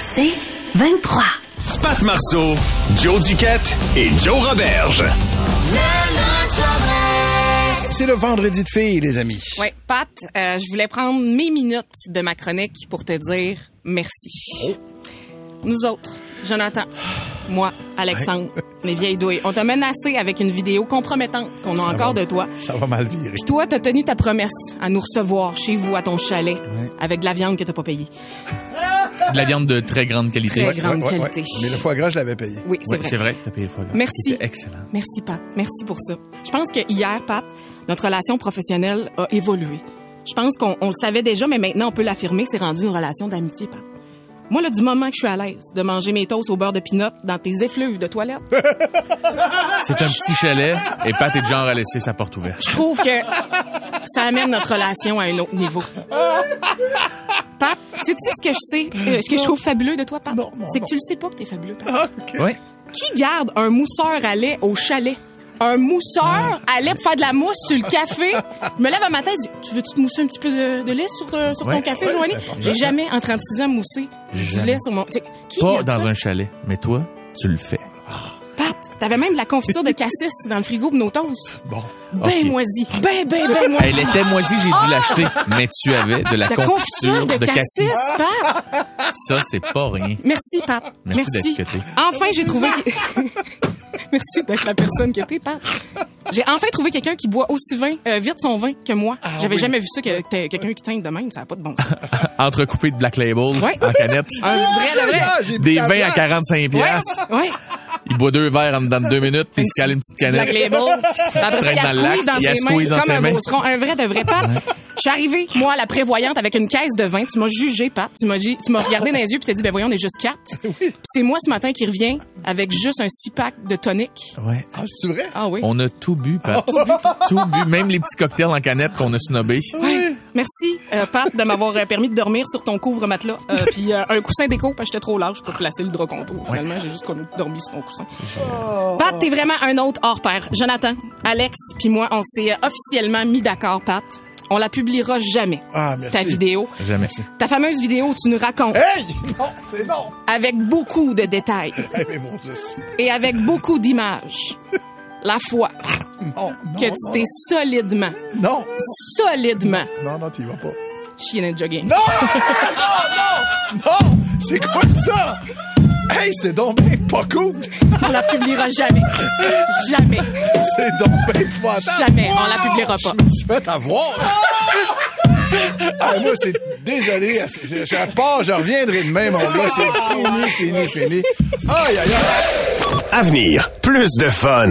C'est 23. Pat Marceau, Joe Duquette et Joe Roberge. C'est le vendredi de filles, les amis. Oui, Pat, euh, je voulais prendre mes minutes de ma chronique pour te dire merci. Nous autres, Jonathan, moi, Alexandre, les vieilles douilles, on t'a menacé avec une vidéo compromettante qu'on a Ça encore va- de toi. Ça va mal virer. Puis toi, t'as tenu ta promesse à nous recevoir chez vous, à ton chalet, avec de la viande que t'as pas payée. De la viande de très grande qualité. Très grande Ouais, qualité. ouais. Mais le foie gras, je l'avais payé. Oui, c'est Ouais, vrai. c'est vrai t'as payé le foie gras. Merci. C'était excellent. Merci, Pat. Merci pour ça. Je pense que hier, Pat, notre relation professionnelle a évolué. Je pense qu'on on le savait déjà, mais maintenant, on peut l'affirmer. C'est rendu une relation d'amitié, Pat. Moi, là, du moment que je suis à l'aise de manger mes toasts au beurre de pinot dans tes effluves de toilette, C'est un petit chalet et Pat est de genre à laisser sa porte ouverte. je trouve que ça amène notre relation à un autre niveau. Pat, sais-tu ce que je sais, euh, ce que je trouve fabuleux de toi, Pat? C'est que tu le sais pas que t'es fabuleux, Pat. Ah, OK. Oui. Qui garde un mousseur à lait au chalet? Un mousseur à lait pour faire de la mousse sur le café. Je me lève un matin et dis, tu veux-tu te mousser un petit peu de, de lait sur, euh, sur ton café, Ouais, Joanie? J'ai jamais, en 36 ans, moussé du lait sur mon... T'sais, Qui Pas dans ça? un chalet, mais toi, tu le fais. Pat, t'avais même de la confiture de cassis dans le frigo pour nos toasts. Bon. Ben moisi. Ben, ben, ben moisi. Elle était moisie, j'ai dû l'acheter. Mais tu avais de la La confiture de, cassis, cassis. Pat. Ça, c'est pas rien. Merci, Pat. Merci d'être que t'es. Enfin, j'ai trouvé... Merci d'être la personne que t'es, Pat. J'ai enfin trouvé quelqu'un qui boit aussi vin, euh, vite son vin que moi. J'avais oui. jamais vu ça, que t'es quelqu'un qui teinte de même. Ça n'a pas de bon sens. Entrecoupé de Black Label Ouais. en canette. Un vrai, de vrai. Ah, Des vins à bière. 45 piastres. Ouais. Il boit deux verres en dedans de deux minutes, puis il se cale une petite Black canette. Label. Après ça, il Traîne dans le a squeeze dans il ses mains dans comme ses un mains. beauceron. Un vrai de vrai, Pat. Je suis arrivée, moi, à la prévoyante, avec une caisse de vin. Tu m'as jugé, Pat. Tu m'as, tu m'as regardé dans les yeux puis t'as dit, ben voyons, on est juste quatre. Puis c'est moi, ce matin, qui revient avec juste un six pack de tonic. Ouais. Ah, c'est vrai? Ah oui. On a tout bu, Pat. tout bu, même les petits cocktails en canette qu'on a snobés. Ouais. Merci, euh, Pat, de m'avoir euh, permis de dormir sur ton couvre-matelas. Euh, puis euh, un coussin d'écho, parce que j'étais trop large pour placer le drap contour. Finalement, j'ai juste dormi sur ton coussin. Pat, t'es vraiment un autre hors pair. Jonathan, Alex, puis moi, on s'est officiellement mis d'accord, Pat. On la publiera jamais, Ah, merci. ta vidéo. Jamais. Ta fameuse vidéo où tu nous racontes Hey! Non, c'est non. avec beaucoup de détails Eh, mais mon Dieu. et avec beaucoup d'images la fois Non, non, que tu non, t'es solidement, Non, solidement non, non, tu y vas pas. chié de jogging. Non! Non, non! Non! C'est quoi ça? Hey, c'est donc bien pas cool! On la publiera jamais. Jamais. C'est donc bien épouvantable! Jamais. On la publiera pas. Je me suis fait avoir! Ah, moi, c'est... Désolé, je, je pars, je reviendrai demain, mon gars. C'est fini, fini, fini. Aïe, aïe, aïe! Avenir, plus de fun.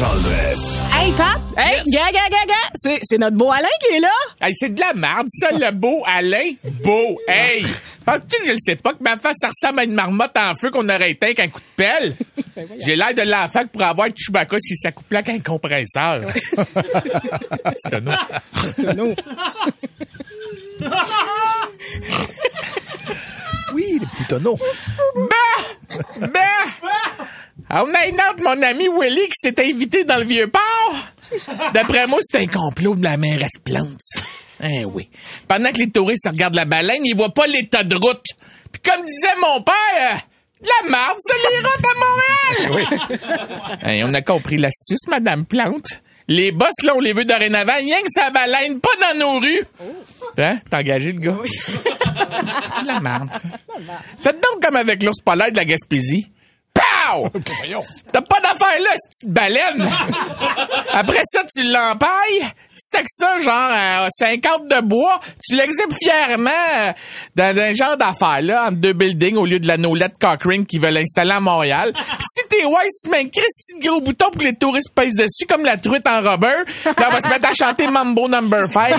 Le. Hey, Pat! Hey, ga, ga, ga, ga! C'est, c'est notre beau Alain qui est là! Hey, c'est de la merde, ça, le beau Alain. Beau. Hey! Penses-tu que je le sais pas que ma face, ça ressemble à une marmotte en feu qu'on aurait éteint avec un coup de pelle? J'ai l'air de l'enfant pour avoir Chewbacca si ça coupe avec un compresseur. c'est un autre. Oui, les petits tonneaux. On a une autre, mon ami Willy, qui s'est invité dans le vieux port. D'après moi, c'est un complot de la mairesse Plante. Hein, oui. Pendant que les touristes regardent la baleine, ils voient pas l'état de route. Puis comme disait mon père, euh, de la marde, c'est les routes à Montréal! Hein, on a compris l'astuce, Madame Plante. Les boss, là, on les veut dorénavant. Rien que ça baleine, pas dans nos rues. Hein? T'as engagé le gars? De la merde. Faites donc comme avec l'ours polaire de la Gaspésie. T'as pas d'affaire là, cette petite baleine. Après ça, tu l'empailles, tu sacs ça genre à 50 de bois, tu l'exhibes fièrement euh, dans un genre d'affaire là, entre deux buildings au lieu de la nolette Cochrane qu'ils veulent installer à Montréal. Puis si t'es wise, tu mets un Christy de gros bouton pour que les touristes pèsent dessus comme la truite en rubber. Puis on va se mettre à chanter Mambo Number 5.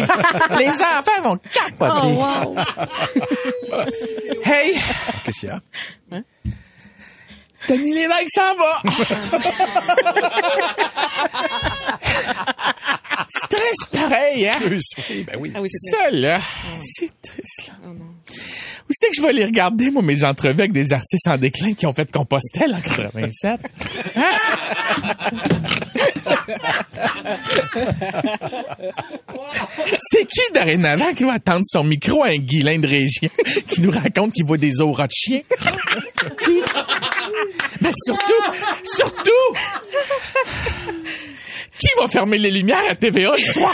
Les enfants vont capoter. Oh, wow. Hey! Qu'est-ce qu'il y a? Denis Lévesque s'en va. triste pareil, hein? Ben oui. Ah oui, c'est Ça, là, c'est triste, là. Où c'est que je vais les regarder, moi, mes entrevues avec des artistes en déclin qui ont fait Compostelle en 87? C'est qui, dorénavant, qui va attendre son micro à un guilain de région qui nous raconte qu'il voit des auras de chien? Mais surtout, surtout, qui va fermer les lumières à TVA le soir?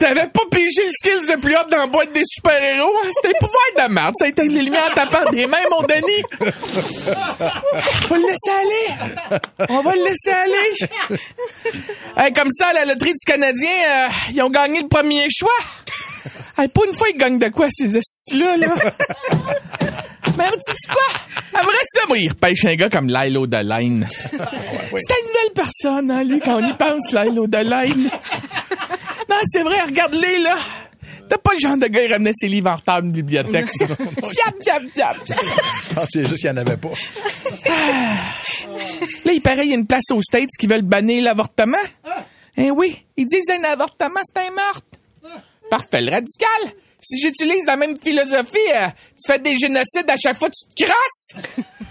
T'avais pas pigé le skills de plus haut dans la boîte des super-héros? hein? C'était un pouvoir de merde. Ça éteint les lumières tapant des mains, mon Denis. Faut le laisser aller. On va le laisser aller. Hey, comme ça, à la loterie du Canadien, euh, ils ont gagné le premier choix. Hey, pas une fois, ils gagnent de quoi, ces estis-là, là? Mais dis quoi? Après ça, moi, il repêche un gars comme Lilo Delaine. C'était une nouvelle personne, hein, lui, quand on y pense, Lilo Delaine. Non, c'est vrai, regarde-les, là. T'as pas le genre de gars qui ramenait ses livres en retard d'une bibliothèque, ça. Fiap, fiap, fiap. Non, c'est juste qu'il n'y en avait pas. Là, il paraît, il y a une place aux States qui veulent bannir l'avortement. Eh oui, ils disent un avortement, c'est un meurtre. Parfait, le radical. Si j'utilise la même philosophie, euh, tu fais des génocides à chaque fois que tu te crosses.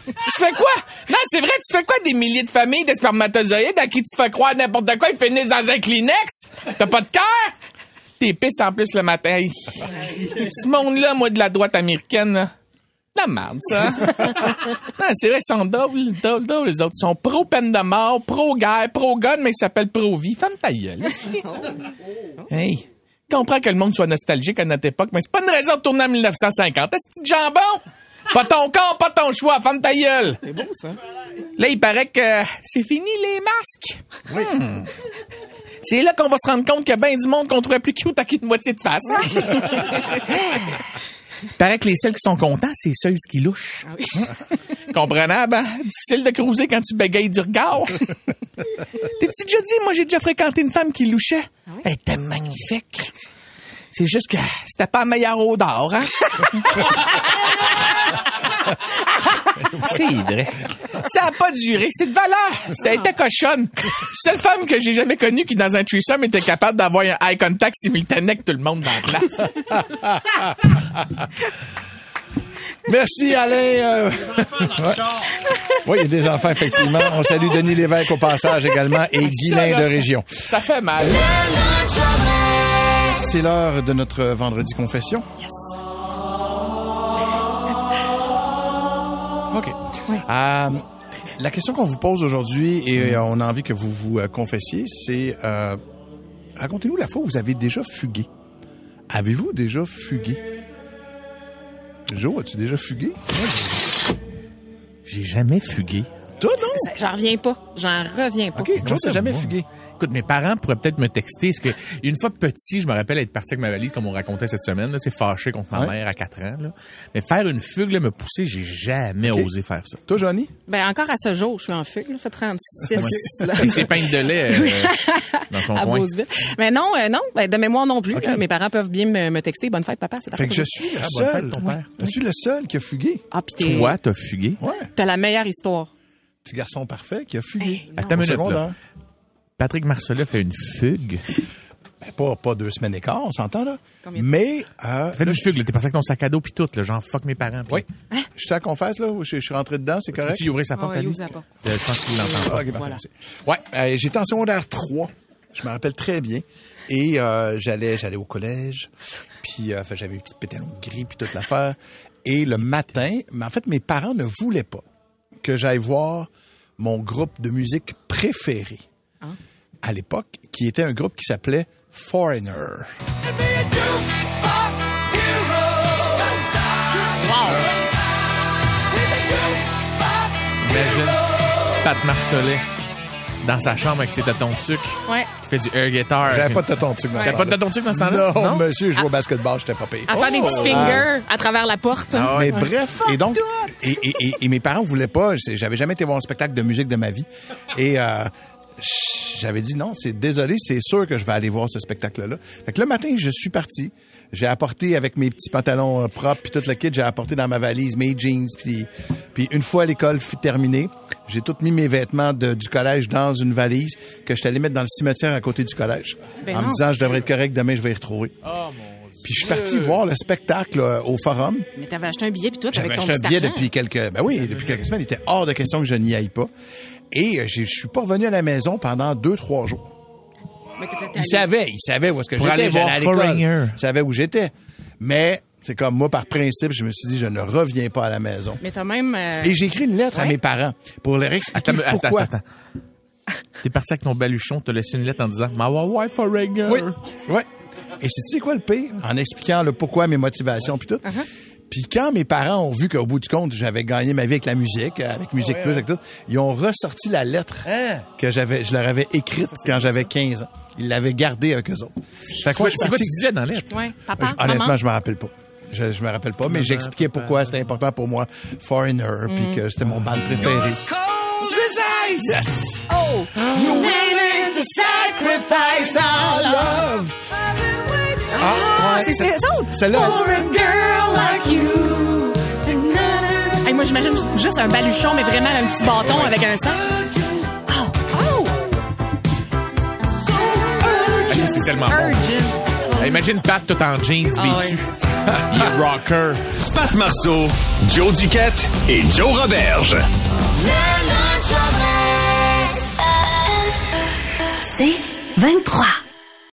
tu fais quoi? Non, c'est vrai, tu fais quoi des milliers de familles de spermatozoïdes à qui tu fais croire n'importe quoi, ils finissent dans un Kleenex? T'as pas de cœur? T'es pisse en plus le matin. Ce monde-là, moi, de la droite américaine, là, la merde, ça. non, c'est vrai, ils sont doubles, doubles, doubles, les autres. Ils sont pro-peine de mort, pro-guerre, pro-gun, mais ils s'appellent pro-vie. Femme ta gueule. hey, je comprends que le monde soit nostalgique à notre époque, mais c'est pas une raison de tourner en 1950. Est-ce que jambon? Pas ton corps, pas ton choix, femme ta gueule. C'est beau, ça. Là, il paraît que c'est fini les masques. Hmm. C'est là qu'on va se rendre compte qu'il y a bien du monde qu'on trouvait plus cute avec une moitié de face. Il paraît que les seuls qui sont contents, c'est ceux qui louchent. Comprenable, hein? Difficile de cruiser quand tu bégayes du regard. T'es-tu déjà dit, moi, j'ai déjà fréquenté une femme qui louchait? Elle était magnifique. C'est juste que c'était pas la meilleure odeur, hein? C'est vrai. Ça a pas duré. C'est de valeur. Ça a été cochonne. Seule femme que j'ai jamais connue qui, dans un threesome, était capable d'avoir un eye contact simultané avec tout le monde dans la classe. Merci, Alain. euh. Oui, il y a des enfants, effectivement. On salue Denis Lévesque au passage également et Guylain de Région. Ça fait mal. C'est l'heure de notre vendredi confession. OK. Euh, la question qu'on vous pose aujourd'hui et euh, on a envie que vous vous euh, confessiez, c'est euh, racontez-nous la fois où vous avez déjà fugué. Avez-vous déjà fugué? Joe, as-tu déjà fugué? J'ai jamais fugué. Non? J'en reviens pas. J'en reviens pas. OK, Joe, t'as jamais fugué. Écoute, mes parents pourraient peut-être me texter. Parce que une fois petit, je me rappelle être parti avec ma valise, comme on racontait cette semaine, là, c'est fâché contre ma Ouais. mère à 4 ans. Là. Mais faire une fugue, là, me pousser, j'ai jamais osé faire ça. Toi, Johnny? Ben, encore à ce jour, je suis en fugue, là. Ça fait 36, là. Avec ses peintes de lait euh, dans son à coin. Beauceville. Mais non, euh, non, ben, de mémoire non plus. Mes parents peuvent bien me, me texter. Bonne fête, papa. C'est Fait que je suis le Ah, bonne seul. fête, ton père. Je suis le seul qui a fugué. Ah, pis Toi, t'as fugué? Ouais. t'as la meilleure histoire. Petit garçon parfait qui a fugué. Attends une minute, secondaire. là. Patrick Marcelin fait une fugue. Ben, pas, pas deux semaines d'écart, on s'entend, là. Combien Mais, euh, Fait là, une fugue, là. T'es parti avec ton sac à dos pis tout, là. Genre, fuck mes parents. pis- Oui. Je suis à la confesse, là, je, je suis rentré dedans, c'est correct? Tu y ouvrir sa porte Ouais, à lui? porte. Euh, je pense qu'il l'entend Ah, pas. ok, parfait, Voilà. Ouais, euh, j'étais en secondaire 3. Je me rappelle très bien. Et euh, j'allais j'allais au collège. Puis euh, j'avais un petit pétalon gris puis toute l'affaire. Et le matin, mais en fait, mes parents ne voulaient pas que j'aille voir mon groupe de musique préféré à l'époque, qui était un groupe qui s'appelait Foreigner. Imagine Pat Marcelet dans sa chambre avec ses tâtons de sucre Ouais. qui fait du air guitar. J'avais pas de tonton dessus dans ce T'avais pas de tâtons de sucre dans ce temps-là? Non, monsieur, je joue au basketball, j'étais pas payé. À faire des petits fingers à travers la porte. Ah Mais bref, et donc, et, et, et, et mes parents voulaient pas, j'avais jamais été voir un spectacle de musique de ma vie. Et euh, j'avais dit non, c'est désolé, c'est sûr que je vais aller voir ce spectacle-là. Fait que le matin, je suis parti. J'ai apporté avec mes petits pantalons euh, propres puis toute la kit, j'ai apporté dans ma valise mes jeans puis puis une fois l'école fut terminée, j'ai tout mis mes vêtements de- du collège dans une valise que je suis allé mettre dans le cimetière à côté du collège Ben en me disant je devrais être correct demain je vais y retrouver. Puis je suis parti voir le spectacle euh, au forum. Mais t'avais acheté un billet puis tout J'avais avec ton acheté un billet argent. depuis quelques, ben oui, depuis quelques semaines. Il était hors de question que je n'y aille pas. Et euh, je suis pas revenu à la maison pendant deux, trois jours. Mais t'étais Il savait, il savait où est-ce que Pour j'étais. Il savait où j'étais. Mais c'est comme moi, par principe, je me suis dit, je ne reviens pas à la maison. Mais t'as même. euh, Et j'ai écrit une lettre à mes parents pour leur expliquer Attends, pourquoi. attends, attends. T'es parti avec ton baluchon, t'as laissé une lettre en disant Ma wife Foreigner. Oui, oui. Et c'est tu sais quoi le pire? En expliquant le pourquoi, mes motivations, puis tout. Puis quand mes parents ont vu qu'au bout du compte, j'avais gagné ma vie avec la musique, euh, avec Musique Plus, avec tout, ils ont ressorti la lettre que j'avais, je leur avais écrite quand j'avais 15 ans. Ils l'avaient gardée avec eux autres. Je C'est quoi parti- tu disais dans la lettre? Ouais, papa, Honnêtement, maman. je me rappelle pas. Je, je me rappelle pas, mais j'expliquais pourquoi c'était important pour moi, Foreigner, puis que c'était mon band préféré. Yes! Oh! Ah, ouais, c'est ça autres. Celle-là, Hey, moi, j'imagine juste un baluchon, mais vraiment un petit bâton avec un sang. Oh! Oh! Ah, ça, c'est tellement bon. Urgent. Ah, Imagine Pat tout en jeans Ah, vêtu. Il est rocker. Pat Marceau, Joe Duquette et Joe Roberge. C'est